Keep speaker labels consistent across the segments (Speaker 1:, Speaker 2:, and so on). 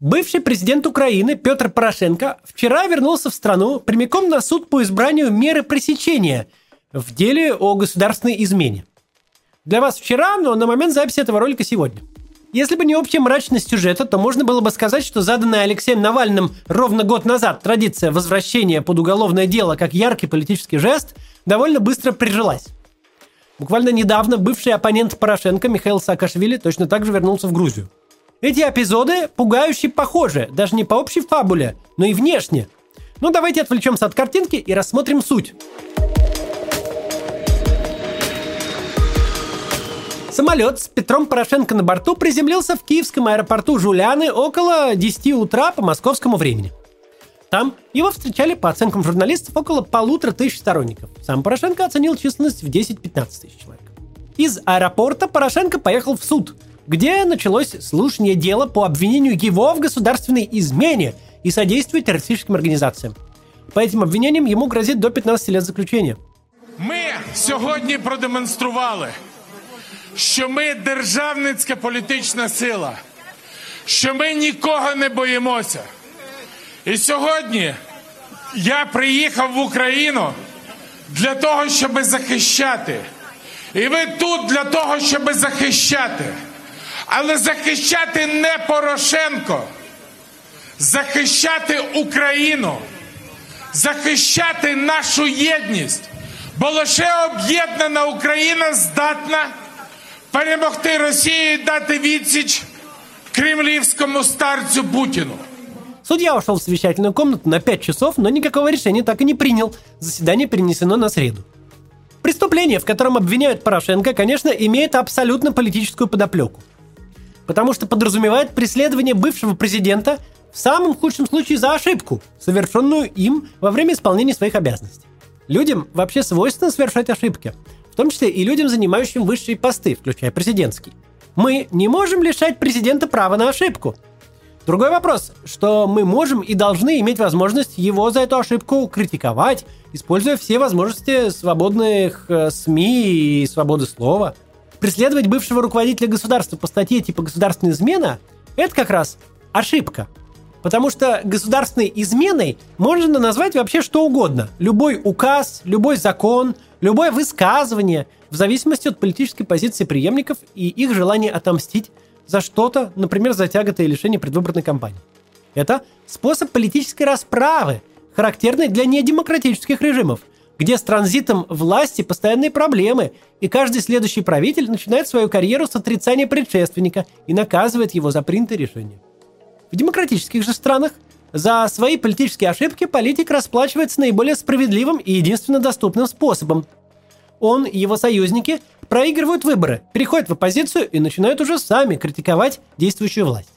Speaker 1: Бывший президент Украины Петр Порошенко вчера вернулся в страну прямиком на суд по избранию меры пресечения в деле о государственной измене. Для вас вчера, но на момент записи этого ролика сегодня. Если бы не общая мрачность сюжета, то можно было бы сказать, что заданная Алексеем Навальным ровно год назад традиция возвращения под уголовное дело как яркий политический жест довольно быстро прижилась. Буквально недавно бывший оппонент Порошенко Михаил Саакашвили точно так же вернулся в Грузию. Эти эпизоды пугающе похожи, даже не по общей фабуле, но и внешне. Ну давайте отвлечемся от картинки и рассмотрим суть. Самолет с Петром Порошенко на борту приземлился в киевском аэропорту Жуляны около 10 утра по московскому времени. Там его встречали, по оценкам журналистов, около полутора тысяч сторонников. Сам Порошенко оценил численность в 10-15 тысяч человек. Из аэропорта Порошенко поехал в суд – где началось слушание дела по обвинению его в государственной измене и содействию террористическим организациям. По этим обвинениям ему грозит до 15 лет заключения.
Speaker 2: Ми сьогодні продемонстрували, що ми державницька політична сила, що ми нікого не боїмося. І сьогодні я приїхав в Україну для того, щоб захищати. І ви тут для того, щоб захищати. Але захищати не Порошенко, захищати Україну, захищати нашу єдність. Бо лише об'єднана Україна здатна перемогти Росію і дати відсіч кремлівському старцю Путіну.
Speaker 1: Судья ушел в совещательную комнату на 5 часов, но никакого решения так и не принял. Заседание перенесено на среду. Преступление, в котором обвиняют Порошенко, конечно, имеет абсолютно политическую подоплеку потому что подразумевает преследование бывшего президента в самом худшем случае за ошибку, совершенную им во время исполнения своих обязанностей. Людям вообще свойственно совершать ошибки, в том числе и людям, занимающим высшие посты, включая президентский. Мы не можем лишать президента права на ошибку. Другой вопрос, что мы можем и должны иметь возможность его за эту ошибку критиковать, используя все возможности свободных э, СМИ и свободы слова – преследовать бывшего руководителя государства по статье типа «государственная измена» — это как раз ошибка. Потому что государственной изменой можно назвать вообще что угодно. Любой указ, любой закон, любое высказывание, в зависимости от политической позиции преемников и их желания отомстить за что-то, например, за тяготы и лишение предвыборной кампании. Это способ политической расправы, характерный для недемократических режимов – где с транзитом власти постоянные проблемы, и каждый следующий правитель начинает свою карьеру с отрицания предшественника и наказывает его за принятые решения. В демократических же странах за свои политические ошибки политик расплачивается наиболее справедливым и единственно доступным способом. Он и его союзники проигрывают выборы, переходят в оппозицию и начинают уже сами критиковать действующую власть.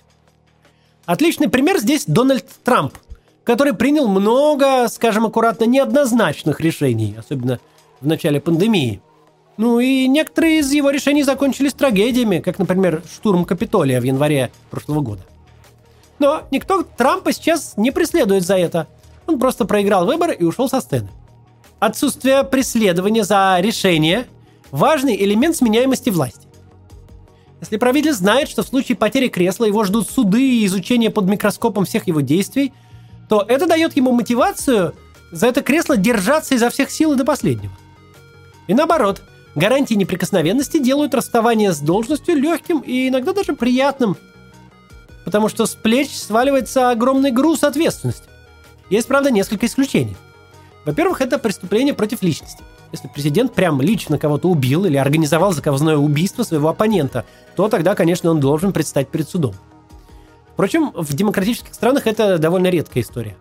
Speaker 1: Отличный пример здесь Дональд Трамп – который принял много, скажем аккуратно, неоднозначных решений, особенно в начале пандемии. Ну и некоторые из его решений закончились трагедиями, как, например, штурм Капитолия в январе прошлого года. Но никто Трампа сейчас не преследует за это. Он просто проиграл выборы и ушел со сцены. Отсутствие преследования за решение – важный элемент сменяемости власти. Если правитель знает, что в случае потери кресла его ждут суды и изучение под микроскопом всех его действий – то это дает ему мотивацию за это кресло держаться изо всех сил и до последнего. И наоборот, гарантии неприкосновенности делают расставание с должностью легким и иногда даже приятным, потому что с плеч сваливается огромный груз ответственности. Есть, правда, несколько исключений. Во-первых, это преступление против личности. Если президент прям лично кого-то убил или организовал заказное убийство своего оппонента, то тогда, конечно, он должен предстать перед судом. Впрочем, в демократических странах это довольно редкая история.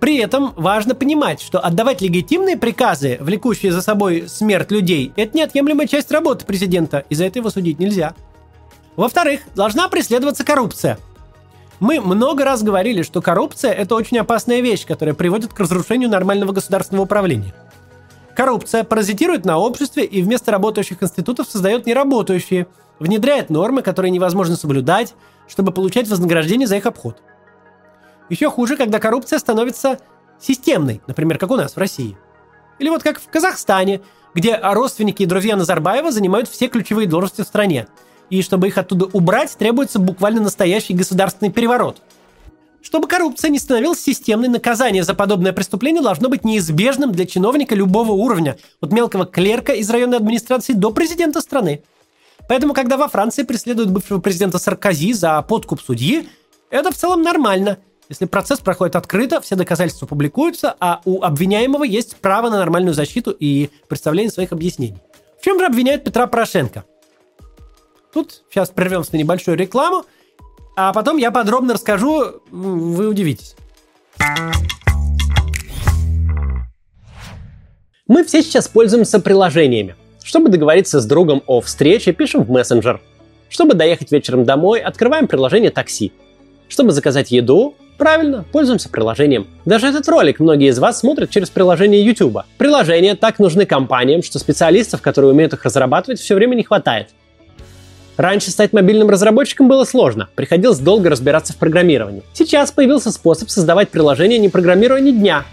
Speaker 1: При этом важно понимать, что отдавать легитимные приказы, влекущие за собой смерть людей, это неотъемлемая часть работы президента, и за это его судить нельзя. Во-вторых, должна преследоваться коррупция. Мы много раз говорили, что коррупция – это очень опасная вещь, которая приводит к разрушению нормального государственного управления. Коррупция паразитирует на обществе и вместо работающих институтов создает неработающие, внедряет нормы, которые невозможно соблюдать, чтобы получать вознаграждение за их обход. Еще хуже, когда коррупция становится системной, например, как у нас в России. Или вот как в Казахстане, где родственники и друзья Назарбаева занимают все ключевые должности в стране. И чтобы их оттуда убрать, требуется буквально настоящий государственный переворот. Чтобы коррупция не становилась системной, наказание за подобное преступление должно быть неизбежным для чиновника любого уровня, от мелкого клерка из районной администрации до президента страны. Поэтому, когда во Франции преследуют бывшего президента Саркози за подкуп судьи, это в целом нормально. Если процесс проходит открыто, все доказательства публикуются, а у обвиняемого есть право на нормальную защиту и представление своих объяснений. В чем же обвиняют Петра Порошенко? Тут сейчас прервемся на небольшую рекламу, а потом я подробно расскажу, вы удивитесь. Мы все сейчас пользуемся приложениями. Чтобы договориться с другом о встрече, пишем в мессенджер. Чтобы доехать вечером домой, открываем приложение такси. Чтобы заказать еду, правильно, пользуемся приложением. Даже этот ролик многие из вас смотрят через приложение YouTube. Приложения так нужны компаниям, что специалистов, которые умеют их разрабатывать, все время не хватает. Раньше стать мобильным разработчиком было сложно, приходилось долго разбираться в программировании. Сейчас появился способ создавать приложение, не программируя ни дня,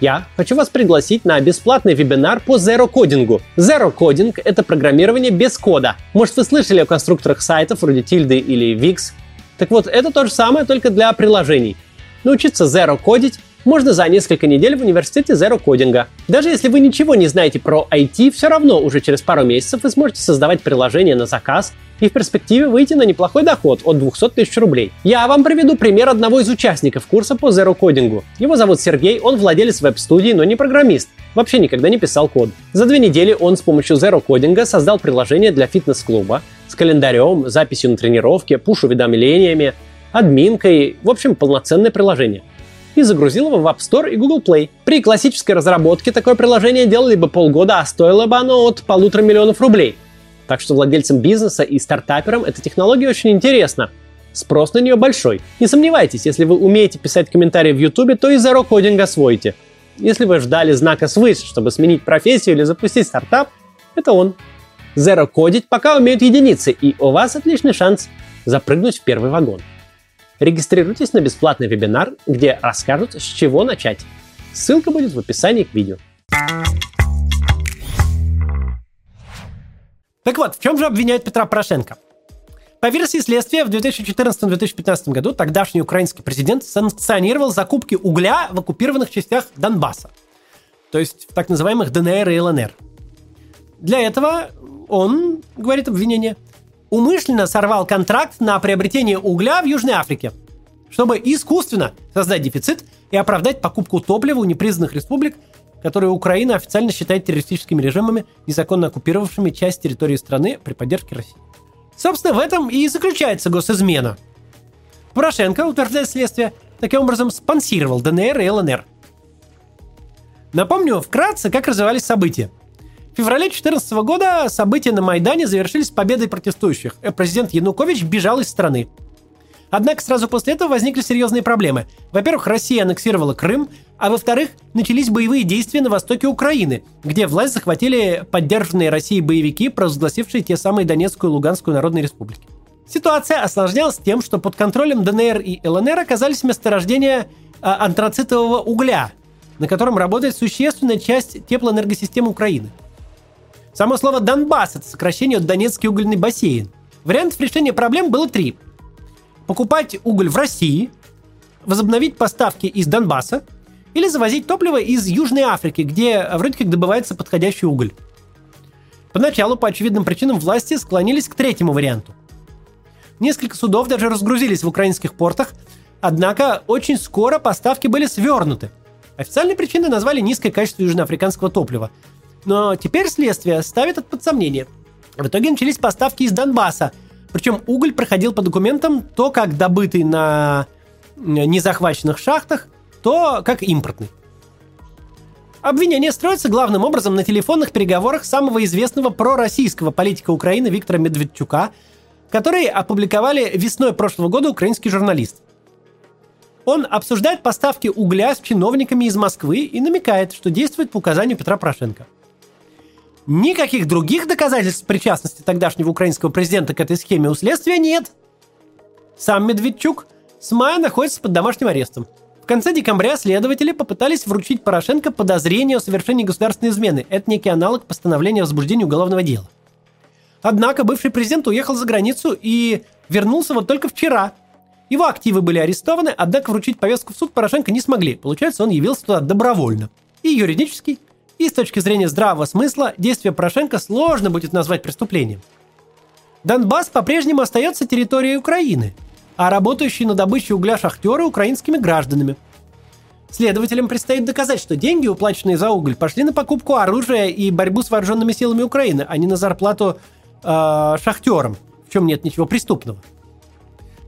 Speaker 1: я хочу вас пригласить на бесплатный вебинар по Zero Coding. Zero Coding — это программирование без кода. Может, вы слышали о конструкторах сайтов вроде Tilde или Wix? Так вот, это то же самое, только для приложений. Научиться Zero кодить можно за несколько недель в университете Zero Coding. Даже если вы ничего не знаете про IT, все равно уже через пару месяцев вы сможете создавать приложение на заказ и в перспективе выйти на неплохой доход от 200 тысяч рублей. Я вам приведу пример одного из участников курса по Zero Coding. Его зовут Сергей, он владелец веб-студии, но не программист. Вообще никогда не писал код. За две недели он с помощью Zero Coding создал приложение для фитнес-клуба с календарем, записью на тренировки, пуш-уведомлениями, админкой, в общем, полноценное приложение и загрузил его в App Store и Google Play. При классической разработке такое приложение делали бы полгода, а стоило бы оно от полутора миллионов рублей. Так что владельцам бизнеса и стартаперам эта технология очень интересна. Спрос на нее большой. Не сомневайтесь, если вы умеете писать комментарии в YouTube, то и Zero Coding освоите. Если вы ждали знака свыше, чтобы сменить профессию или запустить стартап, это он. Zero кодить пока умеют единицы, и у вас отличный шанс запрыгнуть в первый вагон. Регистрируйтесь на бесплатный вебинар, где расскажут, с чего начать. Ссылка будет в описании к видео. Так вот, в чем же обвиняют Петра Порошенко? По версии следствия, в 2014-2015 году тогдашний украинский президент санкционировал закупки угля в оккупированных частях Донбасса, то есть в так называемых ДНР и ЛНР. Для этого он, говорит обвинение, умышленно сорвал контракт на приобретение угля в Южной Африке, чтобы искусственно создать дефицит и оправдать покупку топлива у непризнанных республик, которые Украина официально считает террористическими режимами, незаконно оккупировавшими часть территории страны при поддержке России. Собственно, в этом и заключается госизмена. Порошенко, утверждает следствие, таким образом спонсировал ДНР и ЛНР. Напомню вкратце, как развивались события. В феврале 2014 года события на Майдане завершились победой протестующих. Э, президент Янукович бежал из страны. Однако сразу после этого возникли серьезные проблемы. Во-первых, Россия аннексировала Крым, а во-вторых, начались боевые действия на востоке Украины, где власть захватили поддержанные Россией боевики, провозгласившие те самые Донецкую и Луганскую народные республики. Ситуация осложнялась тем, что под контролем ДНР и ЛНР оказались месторождения а, антрацитового угля, на котором работает существенная часть теплоэнергосистемы Украины. Само слово «Донбасс» — это сокращение от Донецкий угольный бассейн. Вариантов решения проблем было три – покупать уголь в России, возобновить поставки из Донбасса или завозить топливо из Южной Африки, где вроде как добывается подходящий уголь. Поначалу, по очевидным причинам, власти склонились к третьему варианту. Несколько судов даже разгрузились в украинских портах, однако очень скоро поставки были свернуты. Официальной причиной назвали низкое качество южноафриканского топлива. Но теперь следствие ставит это под сомнение. В итоге начались поставки из Донбасса – причем уголь проходил по документам то как добытый на незахваченных шахтах, то как импортный. Обвинение строится главным образом на телефонных переговорах самого известного пророссийского политика Украины Виктора Медведчука, которые опубликовали весной прошлого года украинский журналист. Он обсуждает поставки угля с чиновниками из Москвы и намекает, что действует по указанию Петра Порошенко – Никаких других доказательств причастности тогдашнего украинского президента к этой схеме у следствия нет. Сам Медведчук с мая находится под домашним арестом. В конце декабря следователи попытались вручить Порошенко подозрение о совершении государственной измены. Это некий аналог постановления о возбуждении уголовного дела. Однако бывший президент уехал за границу и вернулся вот только вчера. Его активы были арестованы, однако вручить повестку в суд Порошенко не смогли. Получается, он явился туда добровольно. И юридически, и с точки зрения здравого смысла, действия Порошенко сложно будет назвать преступлением. Донбасс по-прежнему остается территорией Украины, а работающие на добыче угля шахтеры украинскими гражданами. Следователям предстоит доказать, что деньги, уплаченные за уголь, пошли на покупку оружия и борьбу с вооруженными силами Украины, а не на зарплату э, шахтерам, в чем нет ничего преступного.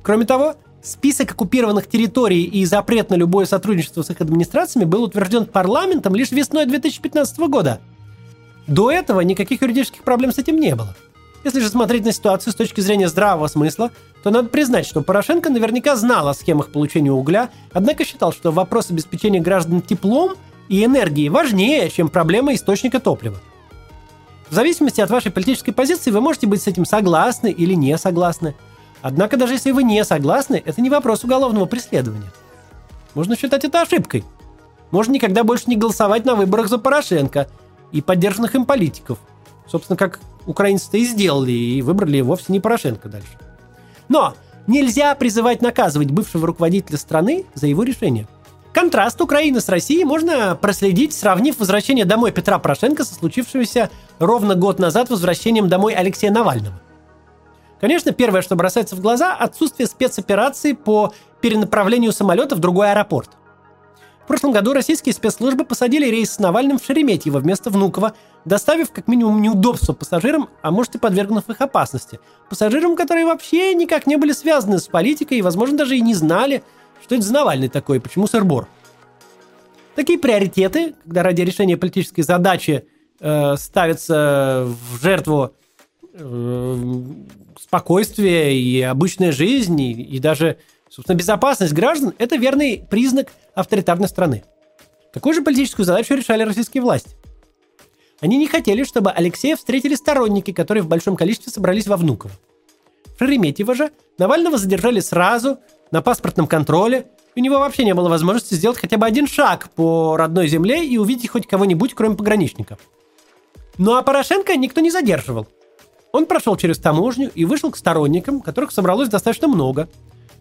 Speaker 1: Кроме того, список оккупированных территорий и запрет на любое сотрудничество с их администрациями был утвержден парламентом лишь весной 2015 года. До этого никаких юридических проблем с этим не было. Если же смотреть на ситуацию с точки зрения здравого смысла, то надо признать, что Порошенко наверняка знал о схемах получения угля, однако считал, что вопрос обеспечения граждан теплом и энергией важнее, чем проблема источника топлива. В зависимости от вашей политической позиции вы можете быть с этим согласны или не согласны. Однако даже если вы не согласны, это не вопрос уголовного преследования. Можно считать это ошибкой. Можно никогда больше не голосовать на выборах за Порошенко и поддержанных им политиков. Собственно, как украинцы-то и сделали, и выбрали вовсе не Порошенко дальше. Но нельзя призывать наказывать бывшего руководителя страны за его решение – Контраст Украины с Россией можно проследить, сравнив возвращение домой Петра Порошенко со случившимся ровно год назад возвращением домой Алексея Навального. Конечно, первое, что бросается в глаза – отсутствие спецоперации по перенаправлению самолета в другой аэропорт. В прошлом году российские спецслужбы посадили рейс с Навальным в Шереметьево вместо Внуково, доставив как минимум неудобства пассажирам, а может и подвергнув их опасности. Пассажирам, которые вообще никак не были связаны с политикой и, возможно, даже и не знали – что это за Навальный такой? Почему сырбор? Такие приоритеты, когда ради решения политической задачи э, ставится в жертву спокойствие и обычная жизнь, и, и даже, собственно, безопасность граждан, это верный признак авторитарной страны. Такую же политическую задачу решали российские власти. Они не хотели, чтобы Алексея встретили сторонники, которые в большом количестве собрались во Внуково. Шереметьево же Навального задержали сразу, на паспортном контроле. У него вообще не было возможности сделать хотя бы один шаг по родной земле и увидеть хоть кого-нибудь, кроме пограничников. Ну а Порошенко никто не задерживал. Он прошел через таможню и вышел к сторонникам, которых собралось достаточно много.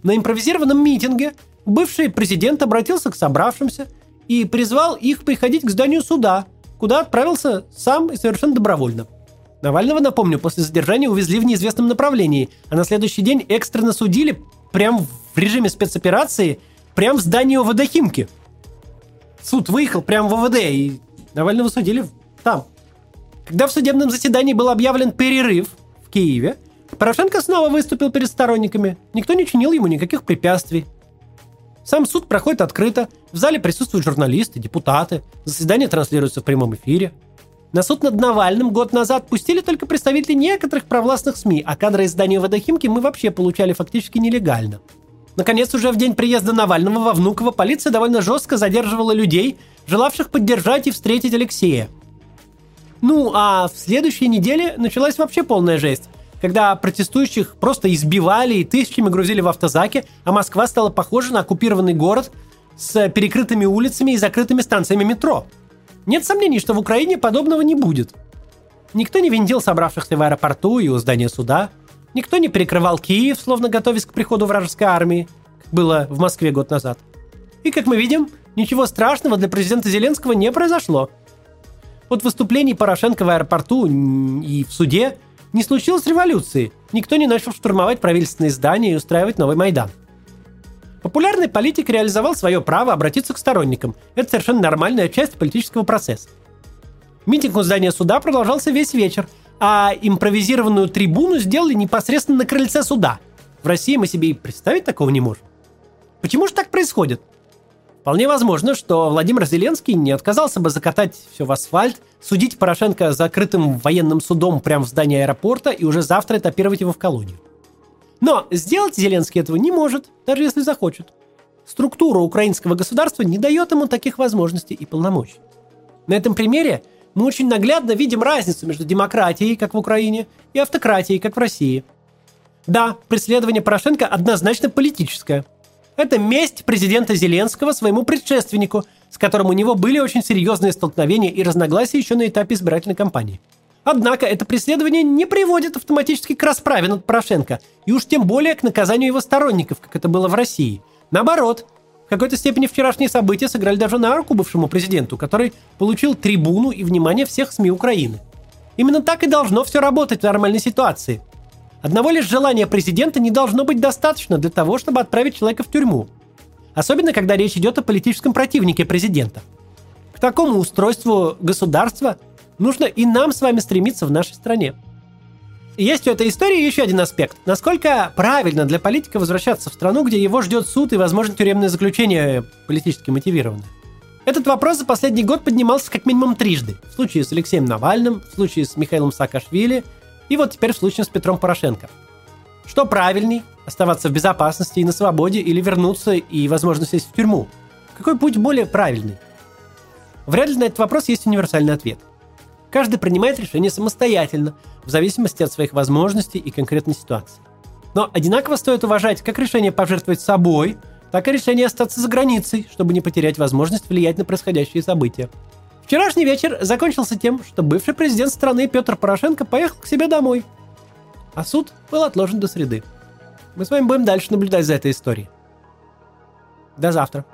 Speaker 1: На импровизированном митинге бывший президент обратился к собравшимся и призвал их приходить к зданию суда, куда отправился сам и совершенно добровольно. Навального, напомню, после задержания увезли в неизвестном направлении, а на следующий день экстренно судили прям в режиме спецоперации, прям в здании ОВД Химки. Суд выехал прям в ОВД, и Навального судили там. Когда в судебном заседании был объявлен перерыв в Киеве, Порошенко снова выступил перед сторонниками. Никто не чинил ему никаких препятствий. Сам суд проходит открыто, в зале присутствуют журналисты, депутаты, заседание транслируется в прямом эфире – на суд над Навальным год назад пустили только представители некоторых провластных СМИ, а кадры из здания ВД Химки мы вообще получали фактически нелегально. Наконец, уже в день приезда Навального во Внуково полиция довольно жестко задерживала людей, желавших поддержать и встретить Алексея. Ну, а в следующей неделе началась вообще полная жесть, когда протестующих просто избивали и тысячами грузили в автозаки, а Москва стала похожа на оккупированный город с перекрытыми улицами и закрытыми станциями метро – нет сомнений, что в Украине подобного не будет. Никто не винтил собравшихся в аэропорту и у здания суда. Никто не перекрывал Киев, словно готовясь к приходу вражеской армии, как было в Москве год назад. И, как мы видим, ничего страшного для президента Зеленского не произошло. От выступлений Порошенко в аэропорту и в суде не случилось революции. Никто не начал штурмовать правительственные здания и устраивать новый Майдан. Популярный политик реализовал свое право обратиться к сторонникам. Это совершенно нормальная часть политического процесса. Митинг у здания суда продолжался весь вечер, а импровизированную трибуну сделали непосредственно на крыльце суда. В России мы себе и представить такого не можем. Почему же так происходит? Вполне возможно, что Владимир Зеленский не отказался бы закатать все в асфальт, судить Порошенко закрытым военным судом прямо в здании аэропорта и уже завтра этапировать его в колонию. Но сделать Зеленский этого не может, даже если захочет. Структура украинского государства не дает ему таких возможностей и полномочий. На этом примере мы очень наглядно видим разницу между демократией, как в Украине, и автократией, как в России. Да, преследование Порошенко однозначно политическое. Это месть президента Зеленского своему предшественнику, с которым у него были очень серьезные столкновения и разногласия еще на этапе избирательной кампании – Однако это преследование не приводит автоматически к расправе над Порошенко, и уж тем более к наказанию его сторонников, как это было в России. Наоборот, в какой-то степени вчерашние события сыграли даже на руку бывшему президенту, который получил трибуну и внимание всех СМИ Украины. Именно так и должно все работать в нормальной ситуации. Одного лишь желания президента не должно быть достаточно для того, чтобы отправить человека в тюрьму. Особенно, когда речь идет о политическом противнике президента. К такому устройству государства нужно и нам с вами стремиться в нашей стране. Есть у этой истории еще один аспект. Насколько правильно для политика возвращаться в страну, где его ждет суд и, возможно, тюремное заключение политически мотивированное? Этот вопрос за последний год поднимался как минимум трижды. В случае с Алексеем Навальным, в случае с Михаилом Саакашвили и вот теперь в случае с Петром Порошенко. Что правильней? Оставаться в безопасности и на свободе или вернуться и, возможно, сесть в тюрьму? Какой путь более правильный? Вряд ли на этот вопрос есть универсальный ответ. Каждый принимает решение самостоятельно, в зависимости от своих возможностей и конкретной ситуации. Но одинаково стоит уважать как решение пожертвовать собой, так и решение остаться за границей, чтобы не потерять возможность влиять на происходящие события. Вчерашний вечер закончился тем, что бывший президент страны Петр Порошенко поехал к себе домой. А суд был отложен до среды. Мы с вами будем дальше наблюдать за этой историей. До завтра.